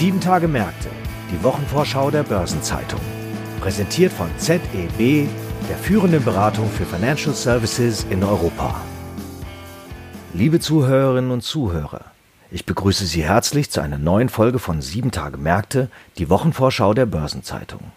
Sieben Tage Märkte, die Wochenvorschau der Börsenzeitung. Präsentiert von ZEB, der führenden Beratung für Financial Services in Europa. Liebe Zuhörerinnen und Zuhörer, ich begrüße Sie herzlich zu einer neuen Folge von Sieben Tage Märkte, die Wochenvorschau der Börsenzeitung.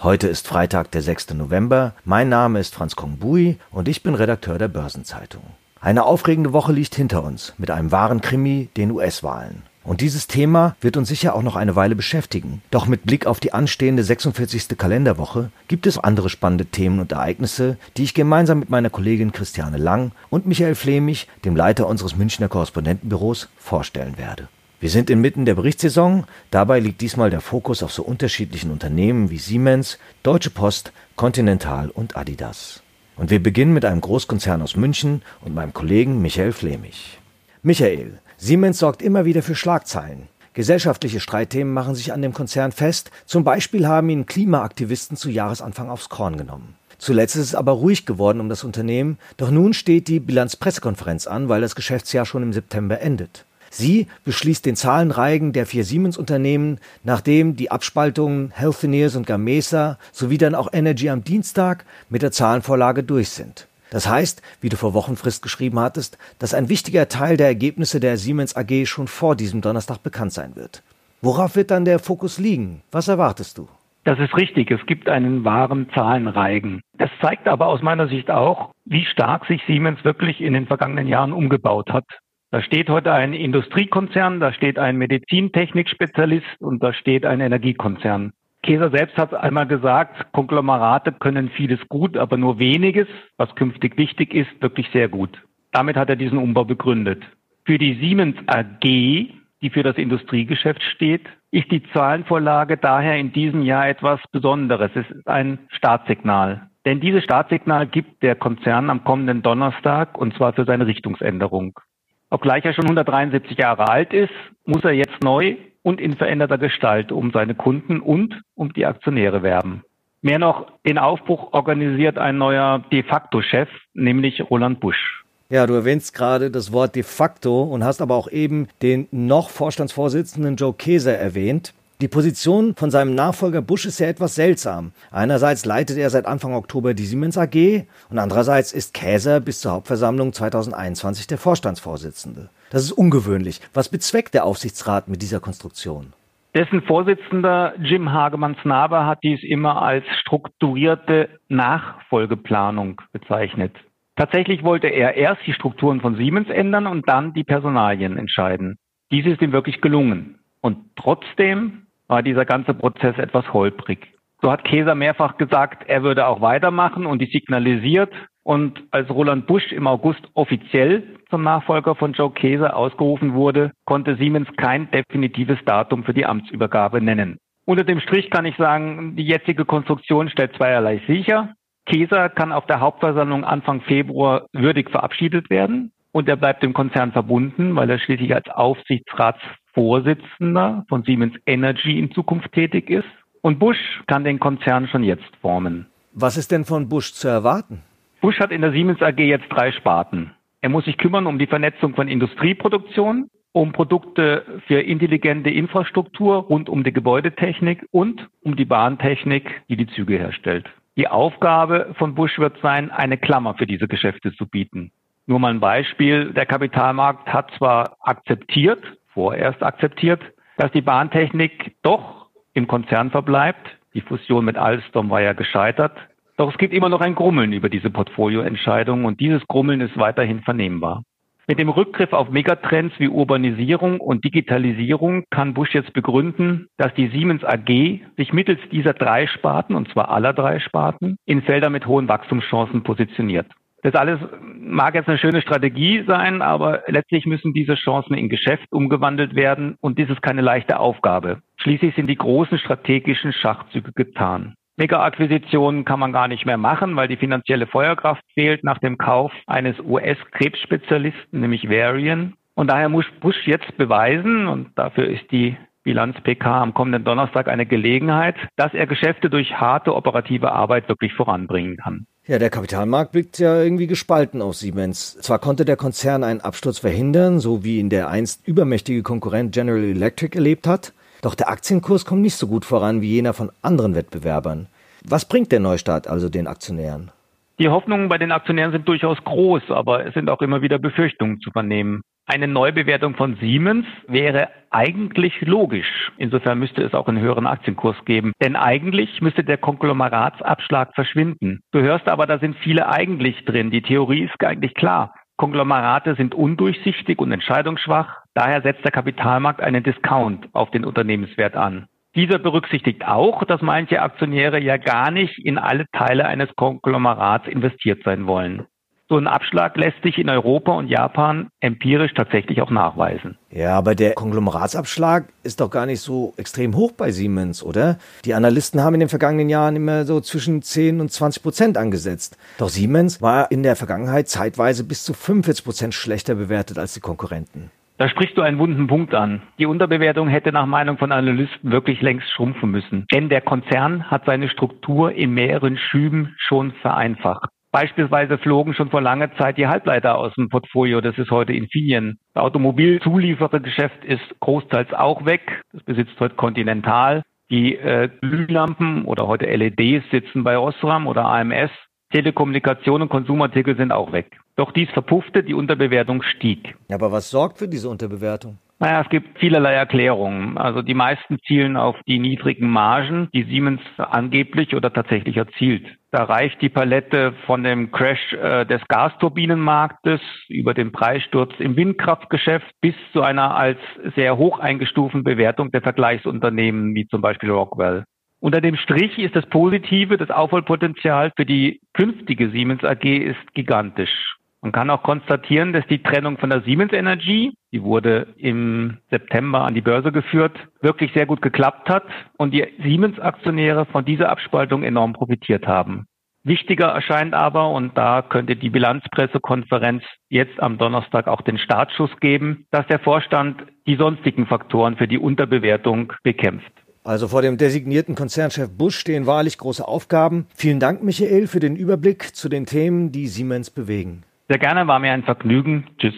Heute ist Freitag, der 6. November. Mein Name ist Franz Kongbui und ich bin Redakteur der Börsenzeitung. Eine aufregende Woche liegt hinter uns mit einem wahren Krimi, den US-Wahlen. Und dieses Thema wird uns sicher auch noch eine Weile beschäftigen. Doch mit Blick auf die anstehende 46. Kalenderwoche gibt es andere spannende Themen und Ereignisse, die ich gemeinsam mit meiner Kollegin Christiane Lang und Michael Flemich, dem Leiter unseres Münchner Korrespondentenbüros, vorstellen werde. Wir sind inmitten der Berichtssaison. Dabei liegt diesmal der Fokus auf so unterschiedlichen Unternehmen wie Siemens, Deutsche Post, Continental und Adidas. Und wir beginnen mit einem Großkonzern aus München und meinem Kollegen Michael Flemich. Michael, Siemens sorgt immer wieder für Schlagzeilen. Gesellschaftliche Streitthemen machen sich an dem Konzern fest. Zum Beispiel haben ihn Klimaaktivisten zu Jahresanfang aufs Korn genommen. Zuletzt ist es aber ruhig geworden um das Unternehmen, doch nun steht die Bilanzpressekonferenz an, weil das Geschäftsjahr schon im September endet. Sie beschließt den Zahlenreigen der vier Siemens-Unternehmen, nachdem die Abspaltungen Healthineers und Gamesa sowie dann auch Energy am Dienstag mit der Zahlenvorlage durch sind. Das heißt, wie du vor Wochenfrist geschrieben hattest, dass ein wichtiger Teil der Ergebnisse der Siemens AG schon vor diesem Donnerstag bekannt sein wird. Worauf wird dann der Fokus liegen? Was erwartest du? Das ist richtig. Es gibt einen wahren Zahlenreigen. Das zeigt aber aus meiner Sicht auch, wie stark sich Siemens wirklich in den vergangenen Jahren umgebaut hat. Da steht heute ein Industriekonzern, da steht ein Medizintechnikspezialist und da steht ein Energiekonzern. Käser selbst hat einmal gesagt, Konglomerate können vieles gut, aber nur weniges, was künftig wichtig ist, wirklich sehr gut. Damit hat er diesen Umbau begründet. Für die Siemens AG, die für das Industriegeschäft steht, ist die Zahlenvorlage daher in diesem Jahr etwas Besonderes. Es ist ein Startsignal. Denn dieses Startsignal gibt der Konzern am kommenden Donnerstag und zwar für seine Richtungsänderung. Obgleich er schon 173 Jahre alt ist, muss er jetzt neu und in veränderter Gestalt um seine Kunden und um die Aktionäre werben. Mehr noch, den Aufbruch organisiert ein neuer de facto Chef, nämlich Roland Busch. Ja, du erwähnst gerade das Wort de facto und hast aber auch eben den noch Vorstandsvorsitzenden Joe Keser erwähnt. Die Position von seinem Nachfolger Bush ist ja etwas seltsam. Einerseits leitet er seit Anfang Oktober die Siemens AG und andererseits ist Käser bis zur Hauptversammlung 2021 der Vorstandsvorsitzende. Das ist ungewöhnlich. Was bezweckt der Aufsichtsrat mit dieser Konstruktion? Dessen Vorsitzender Jim Hagemann-Snaber hat dies immer als strukturierte Nachfolgeplanung bezeichnet. Tatsächlich wollte er erst die Strukturen von Siemens ändern und dann die Personalien entscheiden. Dies ist ihm wirklich gelungen. Und trotzdem war dieser ganze Prozess etwas holprig. So hat Käser mehrfach gesagt, er würde auch weitermachen und die signalisiert. Und als Roland Busch im August offiziell zum Nachfolger von Joe Käser ausgerufen wurde, konnte Siemens kein definitives Datum für die Amtsübergabe nennen. Unter dem Strich kann ich sagen, die jetzige Konstruktion stellt zweierlei sicher. Käser kann auf der Hauptversammlung Anfang Februar würdig verabschiedet werden und er bleibt dem Konzern verbunden, weil er schließlich als Aufsichtsratsvorsitzender von Siemens Energy in Zukunft tätig ist. Und Bush kann den Konzern schon jetzt formen. Was ist denn von Bush zu erwarten? Bush hat in der Siemens AG jetzt drei Sparten. Er muss sich kümmern um die Vernetzung von Industrieproduktion, um Produkte für intelligente Infrastruktur rund um die Gebäudetechnik und um die Bahntechnik, die die Züge herstellt. Die Aufgabe von Bush wird sein, eine Klammer für diese Geschäfte zu bieten. Nur mal ein Beispiel. Der Kapitalmarkt hat zwar akzeptiert, vorerst akzeptiert, dass die Bahntechnik doch im Konzern verbleibt. Die Fusion mit Alstom war ja gescheitert. Doch es gibt immer noch ein Grummeln über diese Portfolioentscheidung und dieses Grummeln ist weiterhin vernehmbar. Mit dem Rückgriff auf Megatrends wie Urbanisierung und Digitalisierung kann Busch jetzt begründen, dass die Siemens AG sich mittels dieser drei Sparten, und zwar aller drei Sparten, in Felder mit hohen Wachstumschancen positioniert. Das alles mag jetzt eine schöne Strategie sein, aber letztlich müssen diese Chancen in Geschäft umgewandelt werden und dies ist keine leichte Aufgabe. Schließlich sind die großen strategischen Schachzüge getan. Mega-Akquisitionen kann man gar nicht mehr machen, weil die finanzielle Feuerkraft fehlt nach dem Kauf eines US-Krebsspezialisten, nämlich Varian. Und daher muss Bush jetzt beweisen, und dafür ist die Bilanz-PK am kommenden Donnerstag eine Gelegenheit, dass er Geschäfte durch harte operative Arbeit wirklich voranbringen kann. Ja, der Kapitalmarkt blickt ja irgendwie gespalten auf Siemens. Zwar konnte der Konzern einen Absturz verhindern, so wie ihn der einst übermächtige Konkurrent General Electric erlebt hat, Doch der Aktienkurs kommt nicht so gut voran wie jener von anderen Wettbewerbern. Was bringt der Neustart also den Aktionären? Die Hoffnungen bei den Aktionären sind durchaus groß, aber es sind auch immer wieder Befürchtungen zu vernehmen. Eine Neubewertung von Siemens wäre eigentlich logisch. Insofern müsste es auch einen höheren Aktienkurs geben. Denn eigentlich müsste der Konglomeratsabschlag verschwinden. Du hörst aber, da sind viele eigentlich drin. Die Theorie ist eigentlich klar. Konglomerate sind undurchsichtig und entscheidungsschwach. Daher setzt der Kapitalmarkt einen Discount auf den Unternehmenswert an. Dieser berücksichtigt auch, dass manche Aktionäre ja gar nicht in alle Teile eines Konglomerats investiert sein wollen. So ein Abschlag lässt sich in Europa und Japan empirisch tatsächlich auch nachweisen. Ja, aber der Konglomeratsabschlag ist doch gar nicht so extrem hoch bei Siemens, oder? Die Analysten haben in den vergangenen Jahren immer so zwischen 10 und 20 Prozent angesetzt. Doch Siemens war in der Vergangenheit zeitweise bis zu 45 Prozent schlechter bewertet als die Konkurrenten. Da sprichst du einen wunden Punkt an. Die Unterbewertung hätte nach Meinung von Analysten wirklich längst schrumpfen müssen. Denn der Konzern hat seine Struktur in mehreren Schüben schon vereinfacht. Beispielsweise flogen schon vor langer Zeit die Halbleiter aus dem Portfolio. Das ist heute Infineon. Das Automobilzulieferergeschäft ist großteils auch weg. Das besitzt heute Continental. Die äh, Glühlampen oder heute LEDs sitzen bei Osram oder AMS. Telekommunikation und Konsumartikel sind auch weg. Doch dies verpuffte, die Unterbewertung stieg. Aber was sorgt für diese Unterbewertung? Naja, es gibt vielerlei Erklärungen. Also die meisten zielen auf die niedrigen Margen, die Siemens angeblich oder tatsächlich erzielt. Da reicht die Palette von dem Crash äh, des Gasturbinenmarktes über den Preissturz im Windkraftgeschäft bis zu einer als sehr hoch eingestuften Bewertung der Vergleichsunternehmen wie zum Beispiel Rockwell. Unter dem Strich ist das Positive, das Aufholpotenzial für die künftige Siemens AG ist gigantisch. Man kann auch konstatieren, dass die Trennung von der Siemens Energy, die wurde im September an die Börse geführt, wirklich sehr gut geklappt hat und die Siemens-Aktionäre von dieser Abspaltung enorm profitiert haben. Wichtiger erscheint aber, und da könnte die Bilanzpressekonferenz jetzt am Donnerstag auch den Startschuss geben, dass der Vorstand die sonstigen Faktoren für die Unterbewertung bekämpft. Also vor dem designierten Konzernchef Busch stehen wahrlich große Aufgaben. Vielen Dank, Michael, für den Überblick zu den Themen, die Siemens bewegen. Sehr gerne, war mir ein Vergnügen. Tschüss.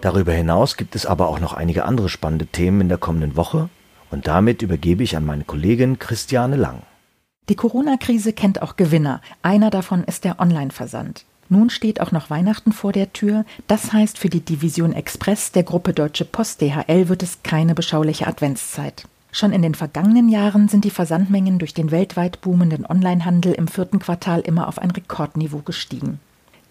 Darüber hinaus gibt es aber auch noch einige andere spannende Themen in der kommenden Woche und damit übergebe ich an meine Kollegin Christiane Lang. Die Corona-Krise kennt auch Gewinner. Einer davon ist der Online-Versand. Nun steht auch noch Weihnachten vor der Tür. Das heißt, für die Division Express der Gruppe Deutsche Post DHL wird es keine beschauliche Adventszeit. Schon in den vergangenen Jahren sind die Versandmengen durch den weltweit boomenden Onlinehandel im vierten Quartal immer auf ein Rekordniveau gestiegen.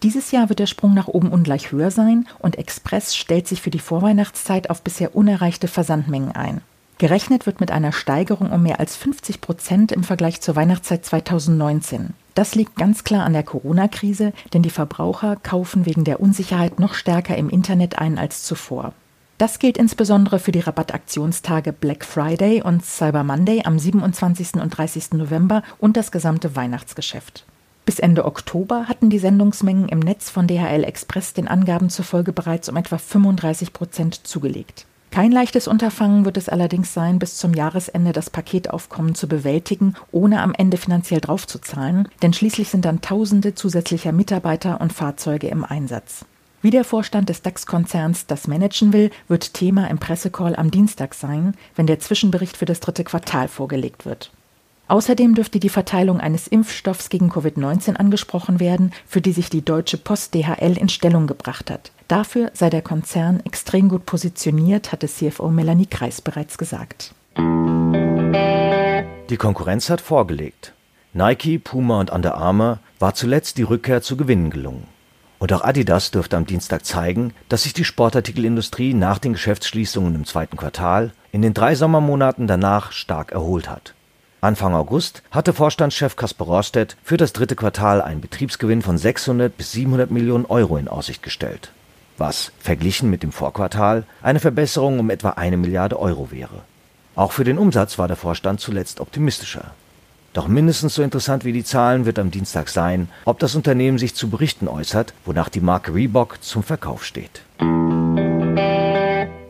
Dieses Jahr wird der Sprung nach oben ungleich höher sein und Express stellt sich für die Vorweihnachtszeit auf bisher unerreichte Versandmengen ein. Gerechnet wird mit einer Steigerung um mehr als 50 Prozent im Vergleich zur Weihnachtszeit 2019. Das liegt ganz klar an der Corona-Krise, denn die Verbraucher kaufen wegen der Unsicherheit noch stärker im Internet ein als zuvor. Das gilt insbesondere für die Rabattaktionstage Black Friday und Cyber Monday am 27. und 30. November und das gesamte Weihnachtsgeschäft. Bis Ende Oktober hatten die Sendungsmengen im Netz von DHL Express den Angaben zufolge bereits um etwa 35 Prozent zugelegt. Kein leichtes Unterfangen wird es allerdings sein, bis zum Jahresende das Paketaufkommen zu bewältigen, ohne am Ende finanziell draufzuzahlen, denn schließlich sind dann Tausende zusätzlicher Mitarbeiter und Fahrzeuge im Einsatz. Wie der Vorstand des DAX-Konzerns das managen will, wird Thema im Pressecall am Dienstag sein, wenn der Zwischenbericht für das dritte Quartal vorgelegt wird. Außerdem dürfte die Verteilung eines Impfstoffs gegen Covid-19 angesprochen werden, für die sich die Deutsche Post DHL in Stellung gebracht hat. Dafür sei der Konzern extrem gut positioniert, hatte CFO Melanie Kreis bereits gesagt. Die Konkurrenz hat vorgelegt. Nike, Puma und Under Armour war zuletzt die Rückkehr zu Gewinnen gelungen. Und auch Adidas dürfte am Dienstag zeigen, dass sich die Sportartikelindustrie nach den Geschäftsschließungen im zweiten Quartal in den drei Sommermonaten danach stark erholt hat. Anfang August hatte Vorstandschef Kasper Rohrstedt für das dritte Quartal einen Betriebsgewinn von 600 bis 700 Millionen Euro in Aussicht gestellt, was verglichen mit dem Vorquartal eine Verbesserung um etwa eine Milliarde Euro wäre. Auch für den Umsatz war der Vorstand zuletzt optimistischer. Doch mindestens so interessant wie die Zahlen wird am Dienstag sein, ob das Unternehmen sich zu Berichten äußert, wonach die Marke Reebok zum Verkauf steht.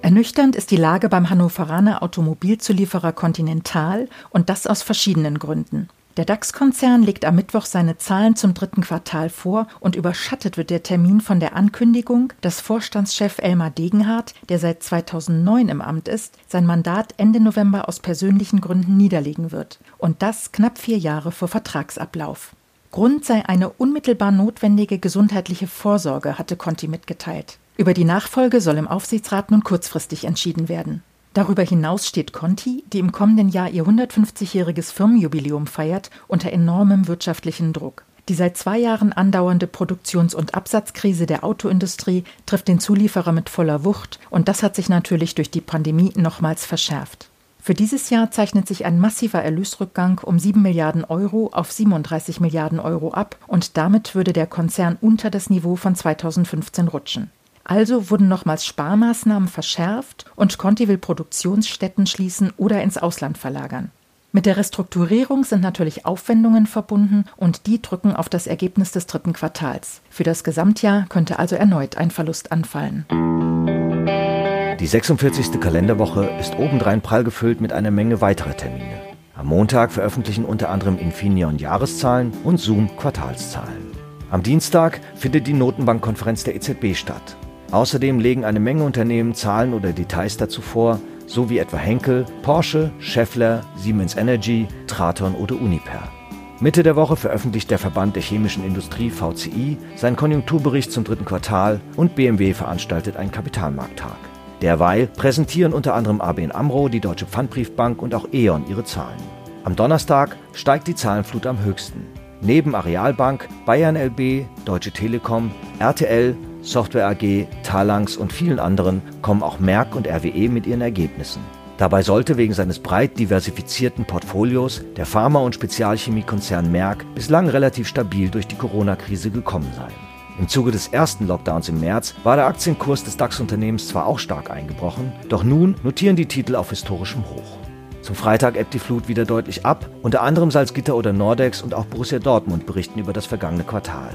Ernüchternd ist die Lage beim Hannoveraner Automobilzulieferer Continental und das aus verschiedenen Gründen. Der DAX-Konzern legt am Mittwoch seine Zahlen zum dritten Quartal vor und überschattet wird der Termin von der Ankündigung, dass Vorstandschef Elmar Degenhardt, der seit 2009 im Amt ist, sein Mandat Ende November aus persönlichen Gründen niederlegen wird. Und das knapp vier Jahre vor Vertragsablauf. Grund sei eine unmittelbar notwendige gesundheitliche Vorsorge, hatte Conti mitgeteilt. Über die Nachfolge soll im Aufsichtsrat nun kurzfristig entschieden werden. Darüber hinaus steht Conti, die im kommenden Jahr ihr 150-jähriges Firmenjubiläum feiert, unter enormem wirtschaftlichen Druck. Die seit zwei Jahren andauernde Produktions- und Absatzkrise der Autoindustrie trifft den Zulieferer mit voller Wucht und das hat sich natürlich durch die Pandemie nochmals verschärft. Für dieses Jahr zeichnet sich ein massiver Erlösrückgang um 7 Milliarden Euro auf 37 Milliarden Euro ab und damit würde der Konzern unter das Niveau von 2015 rutschen. Also wurden nochmals Sparmaßnahmen verschärft und Conti will Produktionsstätten schließen oder ins Ausland verlagern. Mit der Restrukturierung sind natürlich Aufwendungen verbunden und die drücken auf das Ergebnis des dritten Quartals. Für das Gesamtjahr könnte also erneut ein Verlust anfallen. Die 46. Kalenderwoche ist obendrein prall gefüllt mit einer Menge weiterer Termine. Am Montag veröffentlichen unter anderem Infineon Jahreszahlen und Zoom Quartalszahlen. Am Dienstag findet die Notenbankkonferenz der EZB statt. Außerdem legen eine Menge Unternehmen Zahlen oder Details dazu vor, so wie etwa Henkel, Porsche, Schaeffler, Siemens Energy, Traton oder Uniper. Mitte der Woche veröffentlicht der Verband der chemischen Industrie VCI seinen Konjunkturbericht zum dritten Quartal und BMW veranstaltet einen Kapitalmarkttag. Derweil präsentieren unter anderem ABN Amro, die Deutsche Pfandbriefbank und auch E.ON ihre Zahlen. Am Donnerstag steigt die Zahlenflut am höchsten. Neben Arealbank, Bayern LB, Deutsche Telekom, RTL, Software AG, Talangs und vielen anderen kommen auch Merck und RWE mit ihren Ergebnissen. Dabei sollte wegen seines breit diversifizierten Portfolios der Pharma- und Spezialchemiekonzern Merck bislang relativ stabil durch die Corona-Krise gekommen sein. Im Zuge des ersten Lockdowns im März war der Aktienkurs des DAX-Unternehmens zwar auch stark eingebrochen, doch nun notieren die Titel auf historischem Hoch. Zum Freitag ebbt die Flut wieder deutlich ab, unter anderem Salzgitter oder Nordex und auch Borussia Dortmund berichten über das vergangene Quartal.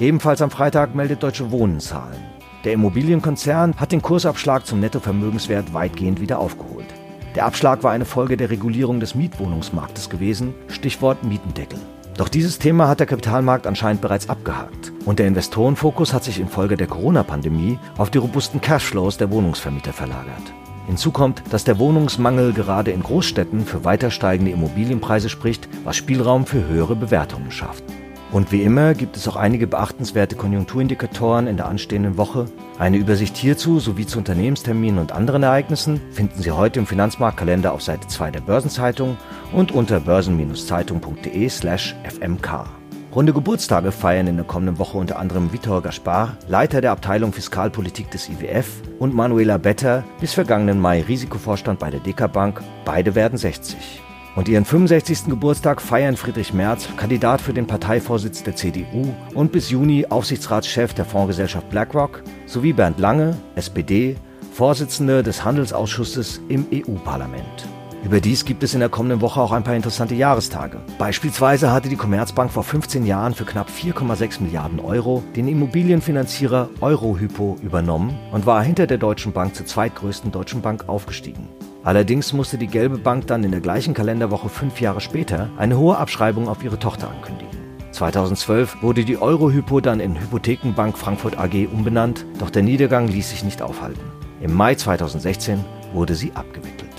Ebenfalls am Freitag meldet Deutsche Wohnen Zahlen. Der Immobilienkonzern hat den Kursabschlag zum Nettovermögenswert weitgehend wieder aufgeholt. Der Abschlag war eine Folge der Regulierung des Mietwohnungsmarktes gewesen, Stichwort Mietendeckel. Doch dieses Thema hat der Kapitalmarkt anscheinend bereits abgehakt und der Investorenfokus hat sich infolge der Corona-Pandemie auf die robusten Cashflows der Wohnungsvermieter verlagert. Hinzu kommt, dass der Wohnungsmangel gerade in Großstädten für weiter steigende Immobilienpreise spricht, was Spielraum für höhere Bewertungen schafft. Und wie immer gibt es auch einige beachtenswerte Konjunkturindikatoren in der anstehenden Woche. Eine Übersicht hierzu sowie zu Unternehmensterminen und anderen Ereignissen finden Sie heute im Finanzmarktkalender auf Seite 2 der Börsenzeitung und unter börsen-zeitung.de/fmk. Runde Geburtstage feiern in der kommenden Woche unter anderem Vitor Gaspar, Leiter der Abteilung Fiskalpolitik des IWF, und Manuela Better, bis vergangenen Mai Risikovorstand bei der DK Bank. Beide werden 60. Und ihren 65. Geburtstag feiern Friedrich Merz, Kandidat für den Parteivorsitz der CDU und bis Juni Aufsichtsratschef der Fondsgesellschaft BlackRock, sowie Bernd Lange, SPD, Vorsitzende des Handelsausschusses im EU-Parlament. Überdies gibt es in der kommenden Woche auch ein paar interessante Jahrestage. Beispielsweise hatte die Commerzbank vor 15 Jahren für knapp 4,6 Milliarden Euro den Immobilienfinanzierer Eurohypo übernommen und war hinter der Deutschen Bank zur zweitgrößten Deutschen Bank aufgestiegen. Allerdings musste die Gelbe Bank dann in der gleichen Kalenderwoche fünf Jahre später eine hohe Abschreibung auf ihre Tochter ankündigen. 2012 wurde die Eurohypo dann in Hypothekenbank Frankfurt AG umbenannt, doch der Niedergang ließ sich nicht aufhalten. Im Mai 2016 wurde sie abgewickelt.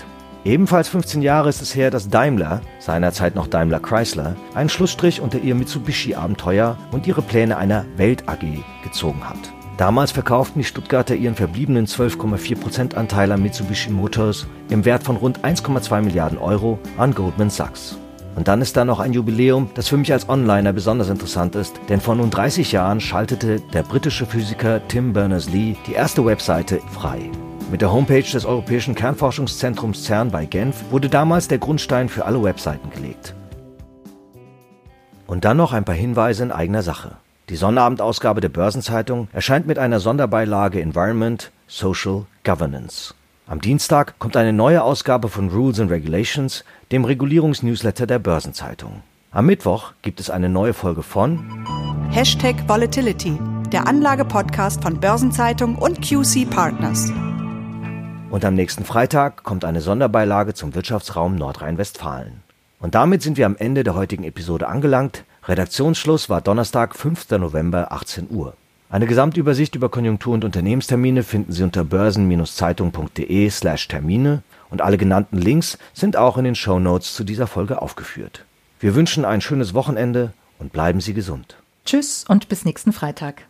Ebenfalls 15 Jahre ist es her, dass Daimler, seinerzeit noch Daimler Chrysler, einen Schlussstrich unter ihr Mitsubishi-Abenteuer und ihre Pläne einer Welt AG gezogen hat. Damals verkauften die Stuttgarter ihren verbliebenen 12,4% Anteil an Mitsubishi Motors im Wert von rund 1,2 Milliarden Euro an Goldman Sachs. Und dann ist da noch ein Jubiläum, das für mich als Onliner besonders interessant ist, denn vor nun 30 Jahren schaltete der britische Physiker Tim Berners-Lee die erste Webseite frei. Mit der Homepage des Europäischen Kernforschungszentrums CERN bei Genf wurde damals der Grundstein für alle Webseiten gelegt. Und dann noch ein paar Hinweise in eigener Sache. Die Sonnabendausgabe der Börsenzeitung erscheint mit einer Sonderbeilage Environment, Social, Governance. Am Dienstag kommt eine neue Ausgabe von Rules and Regulations, dem Regulierungsnewsletter der Börsenzeitung. Am Mittwoch gibt es eine neue Folge von Hashtag Volatility, der Anlagepodcast von Börsenzeitung und QC Partners. Und am nächsten Freitag kommt eine Sonderbeilage zum Wirtschaftsraum Nordrhein-Westfalen. Und damit sind wir am Ende der heutigen Episode angelangt. Redaktionsschluss war Donnerstag, 5. November, 18 Uhr. Eine Gesamtübersicht über Konjunktur- und Unternehmenstermine finden Sie unter börsen-zeitung.de slash Termine und alle genannten Links sind auch in den Show Notes zu dieser Folge aufgeführt. Wir wünschen ein schönes Wochenende und bleiben Sie gesund. Tschüss und bis nächsten Freitag.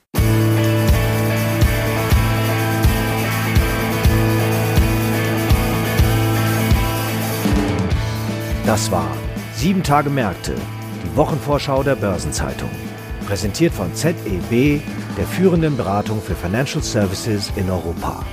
Das war Sieben Tage Märkte, die Wochenvorschau der Börsenzeitung. Präsentiert von ZEB, der führenden Beratung für Financial Services in Europa.